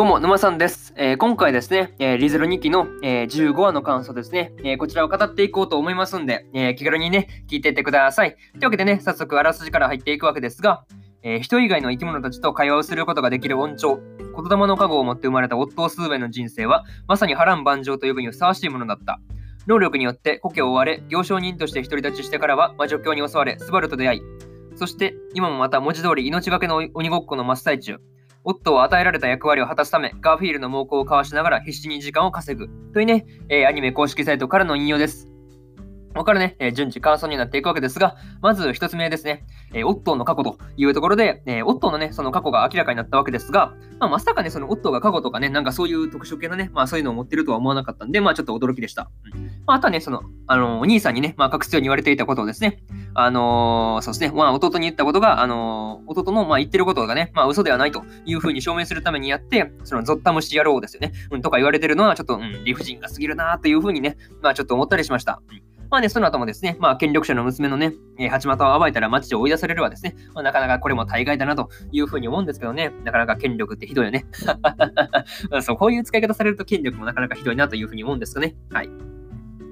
どうも、沼さんです。えー、今回ですね、えー、リゼロ2期の、えー、15話の感想ですね、えこちらを語っていこうと思いますんで、え気軽にね、聞いていってください。というわけでね、早速あらすじから入っていくわけですが、え人以外の生き物たちと会話をすることができる恩寵、言霊の加護を持って生まれた夫スーベの人生は、まさに波乱万丈と呼ぶにふさわしいものだった。能力によって故郷を追われ、行商人として独り立ちしてからは魔女教に襲われ、スバルと出会い、そして今もまた文字通り命がけの鬼ごっこの真っ最中。オットは与えられた役割を果たすため、ガーフィールの猛攻をかわしながら必死に時間を稼ぐ。というね、えー、アニメ公式サイトからの引用です。ここからね、えー、順次感想になっていくわけですが、まず一つ目ですね、えー、オットーの過去というところで、えー、オットーのね、その過去が明らかになったわけですが、まあ、まさかね、そのオットーが過去とかね、なんかそういう特殊系のね、まあそういうのを持ってるとは思わなかったんで、まあちょっと驚きでした。うん。まあ、あとはね、その、あの、お兄さんにね、まあ隠すように言われていたことをですね、あのー、そうですね、まあ弟に言ったことが、あのー、弟のまあ言ってることがね、まあ嘘ではないというふうに証明するためにやって、そのゾッタムシ野郎ですよね、うん、とか言われてるのはちょっと、うん、理不尽が過ぎるなというふうにね、まあちょっと思ったりしました。うん。まあね、その後もですね、まあ、権力者の娘のね、えー、八幡を暴いたら町を追い出されるわですね、まあ、なかなかこれも大概だなというふうに思うんですけどね、なかなか権力ってひどいよね。そう、こういう使い方されると権力もなかなかひどいなというふうに思うんですかね。はい。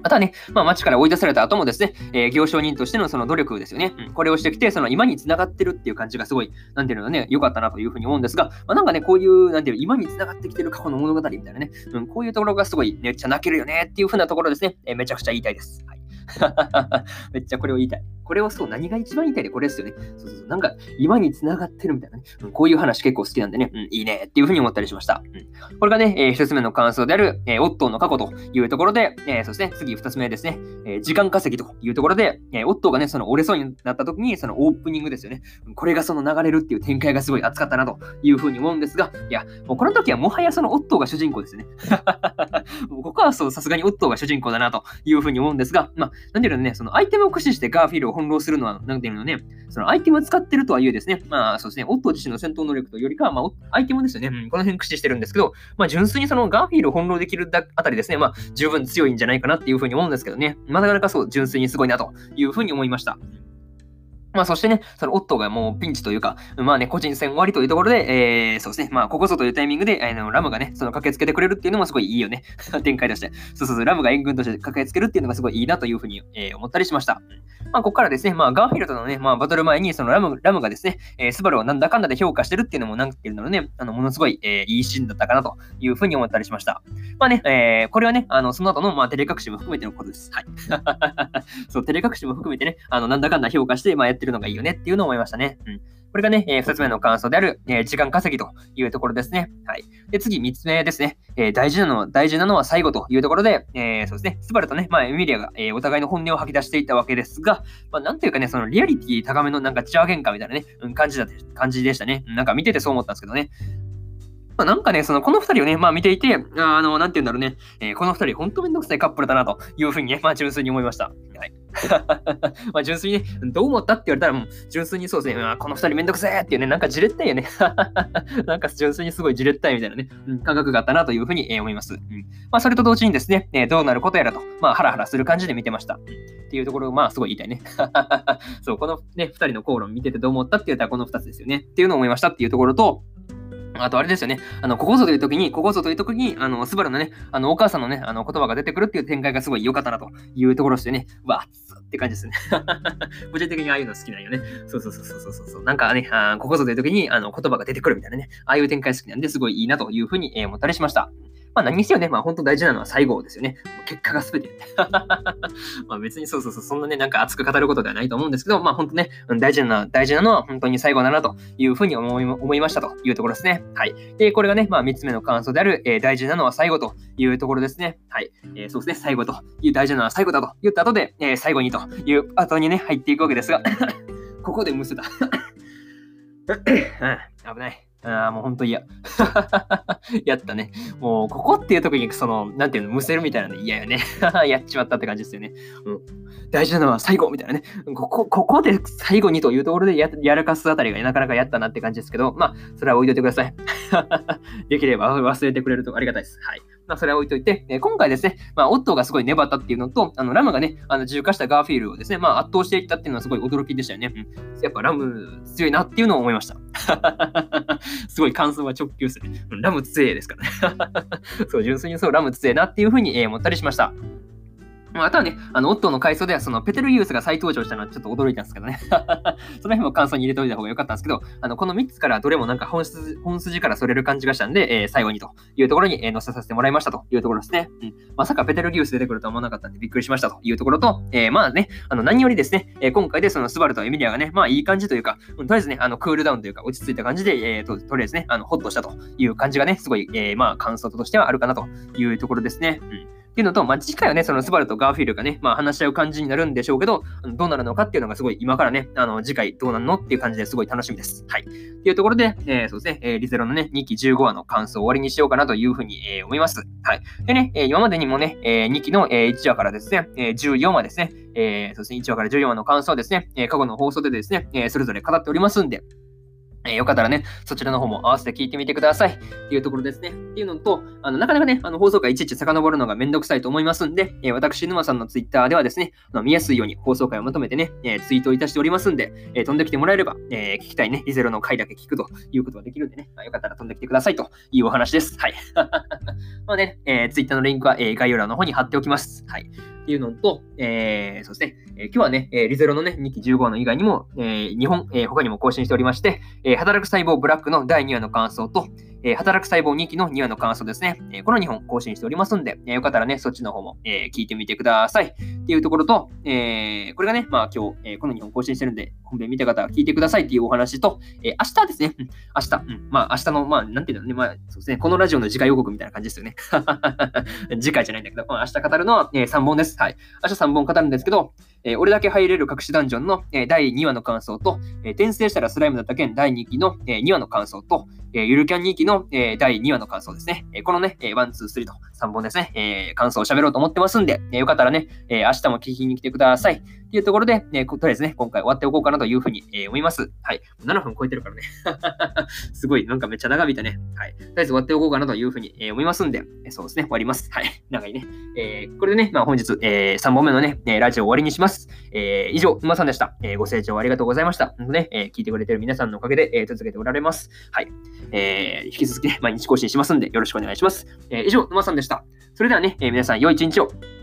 またね、まあ、町から追い出された後もですね、えー、行商人としてのその努力ですよね。うん、これをしてきて、その今につながってるっていう感じがすごい、なんていうのね、良かったなというふうに思うんですが、まあ、なんかね、こういう、なんていう、今につながってきてる過去の物語みたいなね、うん、こういうところがすごいめっちゃ泣けるよねっていうふうなところですね、えー、めちゃくちゃ言いたいです。はい。めっちゃこれを言いたい。これをそう、何が一番言いたいでこれですよね。そうそうそう。なんか、今に繋がってるみたいなね。うん、こういう話結構好きなんでね、うん、いいねっていうふうに思ったりしました。うん、これがね、えー、一つ目の感想である、えー、オットーの過去というところで、えー、そして次二つ目ですね、えー、時間稼ぎというところで、えー、オットーがね、その折れそうになった時に、そのオープニングですよね。これがその流れるっていう展開がすごい熱かったなというふうに思うんですが、いや、もうこの時はもはやそのオットーが主人公ですね。もうここはそう、さすがにオットーが主人公だなというふうに思うんですが、まあ、なんていうのね、そのアイテムを駆使してガーフィールを翻弄するのは、なんていうのね、そのアイテムを使ってるとはいえですね、まあそうですね、オットー自身の戦闘能力というよりかは、まあアイテムですよね、うん、この辺駆使してるんですけど、まあ純粋にそのガーフィールを翻弄できるあたりですね、まあ十分強いんじゃないかなっていうふうに思うんですけどね、まあなかなかそう、純粋にすごいなというふうに思いました。まあ、そしてね、そのオットーがもうピンチというか、まあね、個人戦終わりというところで、えー、そうですね、まあ、ここぞというタイミングで、あのラムがね、その駆けつけてくれるっていうのもすごいいいよね。展開として。そうそうそう、ラムが援軍として駆けつけるっていうのがすごいいいなというふうに、えー、思ったりしました。まあ、ここからですね、まあ、ガーフィールドのね、まあ、バトル前に、そのラムラムがですね、えー、スバルをなんだかんだで評価してるっていうのも、なんていうのね、あの、ものすごい、えー、いいシーンだったかなというふうに思ったりしました。まあね、えー、これはね、あの、その後の、まあ、照れ隠しも含めてのことです。はい。そう、照れ隠しも含めてね、あの、なんだかんだ評価して、まあ、やってるのがいいよねっていうのを思いましたね。うん。これがね、えー、2つ目の感想である、えー、時間稼ぎというところですね。はい。で、次、3つ目ですね。えー、大事なのは、大事なのは最後というところで、えー、そうですね、スバルとね、まあ、エミリアが、えー、お互いの本音を吐き出していたわけですが、まあ、なんていうかね、そのリアリティ高めのなんかチャー喧嘩みたいなね、うん、感じだ、感じでしたね。なんか見ててそう思ったんですけどね。まあ、なんかね、その、この二人をね、まあ見ていて、あの、なんて言うんだろうね、えー、この二人、ほんとめんどくさいカップルだな、というふうにね、まあ純粋に思いました。はい。まあ純粋にね、どう思ったって言われたら、もう純粋にそうですね、あこの二人めんどくせえっていうね、なんかじれったいよね。なんか純粋にすごいじれったいみたいなね、うん、感覚があったなというふうに、え、思います。うん。まあそれと同時にですね、えー、どうなることやらと、まあハラハラする感じで見てました。っていうところを、まあすごい言いたいね。そう、このね、二人の口論見ててどう思ったって言ったらこの二つですよね。っていうのを思いましたっていうところと、あとあれですよね。あの、ここぞという時に、ここぞという時に、あの、スバルのね、あの、お母さんのね、あの、言葉が出てくるっていう展開がすごい良かったなというところしてね、わっって感じですね。個人的にああいうの好きなんよね。そうそうそうそうそうそう。なんかね、あここぞという時に、あの、言葉が出てくるみたいなね、ああいう展開好きなんで、すごいいいなというふうに、え、思ったりしました。まあ何にせよね、まあ本当大事なのは最後ですよね。結果が全て。まあ別にそうそうそう、そんなね、なんか熱く語ることではないと思うんですけど、まあ本当ね、大事な大事なのは本当に最後だなというふうに思い思いましたというところですね。はい。で、これがね、まあ3つ目の感想である、えー、大事なのは最後というところですね。はい。えー、そうですね、最後という大事なのは最後だと言った後で、えー、最後にという後にね、入っていくわけですが、ここでむせた。危ない。ああ、もうほんと嫌。やったね。もう、ここっていう時に、その、なんていうの、むせるみたいなの嫌よね。やっちまったって感じですよね。うん。大事なのは最後みたいなね。ここ、ここで最後にというところでややらかすあたりがなかなかやったなって感じですけど、まあ、それは置いといてください。できれば忘れてくれるとありがたいです。はい。まあ、それは置いといて、えー、今回ですね、まあ、オットーがすごい粘ったっていうのと、あのラムがね、あの重化したガーフィールをですね、まあ、圧倒していったっていうのはすごい驚きでしたよね。うん、やっぱラム強いなっていうのを思いました。すごい感想は直球すね。ラム強えですからね。そう、純粋にそう、ラム強えなっていうふうに、えー、思ったりしました。あとはね、あの、オットーの回想では、その、ペテルギウスが再登場したのはちょっと驚いたんですけどね。その辺も感想に入れておいた方が良かったんですけど、あの、この3つからどれもなんか本質、本筋からそれる感じがしたんで、えー、最後にというところに、え、載せさせてもらいましたというところですね。うん。まさかペテルギウス出てくるとは思わなかったんでびっくりしましたというところと、えー、まあね、あの、何よりですね、え、今回でそのスバルとエミリアがね、まあいい感じというか、とりあえずね、あの、クールダウンというか、落ち着いた感じで、えー、と、とりあえずね、あの、ホッとしたという感じがね、すごい、えー、まあ感想としてはあるかなというところですね。うん。っていうのと、まあ、次回はね、そのスバルとガーフィールがね、まあ、話し合う感じになるんでしょうけど、どうなるのかっていうのがすごい今からね、あの、次回どうなるのっていう感じですごい楽しみです。はい。っていうところで、えー、そうですね、えー、リゼロのね、2期15話の感想を終わりにしようかなというふうに、えー、思います。はい。でね、えー、今までにもね、えー、2期の、えー、1話からですね、えー、14話ですね、えー、そうですね、1話から14話の感想をですね、えー、過去の放送でですね、えー、それぞれ語っておりますんで、えー、よかったらね、そちらの方も合わせて聞いてみてください。っていうところですね。っていうのと、あのなかなかね、あの放送回いちいち遡るのがめんどくさいと思いますんで、えー、私、沼さんのツイッターではですね、あの見やすいように放送回をまとめてね、えー、ツイートをいたしておりますんで、え飛んできてもらえれば、え聞きたいね、リゼロの回だけ聞くということができるんでね、まあ、よかったら飛んできてくださいというお話です。はい。まあね、えー、ツイッターのリンクは、え概要欄の方に貼っておきます。はい。っていうのと、えー、そうですね、えー、今日はね、えリゼロのね、2期15話の以外にも、えー、日本、えー、他にも更新しておりまして、えー、働く細胞ブラックの第2話の感想と、えー、働く細胞2期の2話の感想ですね。えー、この2本更新しておりますんで、えー、よかったらね、そっちの方も、え聞いてみてください。っていうところと、えこれがね、まあ今日、えこの2本更新してるんで、本編見た方は聞いてくださいっていうお話と、え明日ですね、明日、うん、まあ明日の、まあなんていうのね、まあそうですね、このラジオの次回予告みたいな感じですよね。次回じゃないんだけど、まあ、明日語るのは、え3本です。はい。明日3本語るんですけど、えー、俺だけ入れる隠しダンジョンの、えー、第2話の感想と、えー、転生したらスライムだった件第2期の、えー、2話の感想と、えー、ゆるキャン2期の、えー、第2話の感想ですね。えー、このね、えー、1、2、3と3本ですね、えー、感想を喋ろうと思ってますんで、えー、よかったらね、えー、明日も聞きに来てください。っていうところで、えー、とりあえずね、今回終わっておこうかなというふうに、えー、思います。はい。7分超えてるからね。すごい、なんかめっちゃ長引いたね。はい。とりあえず終わっておこうかなというふうに、えー、思いますんで、え、そうですね、終わります。はい。長いね。えー、これでね、まあ本日、えー、3本目のね、ラジオ終わりにしますます。えー、以上、馬さんでした。えー、ご清聴ありがとうございました。ね、えー、聞いてくれてる皆さんのおかげで、えー、続けておられます。はい。えー、引き続きね、毎日更新しますんで、よろしくお願いします。えー、以上、馬さんでした。それではね、えー、皆さん、良い一日を。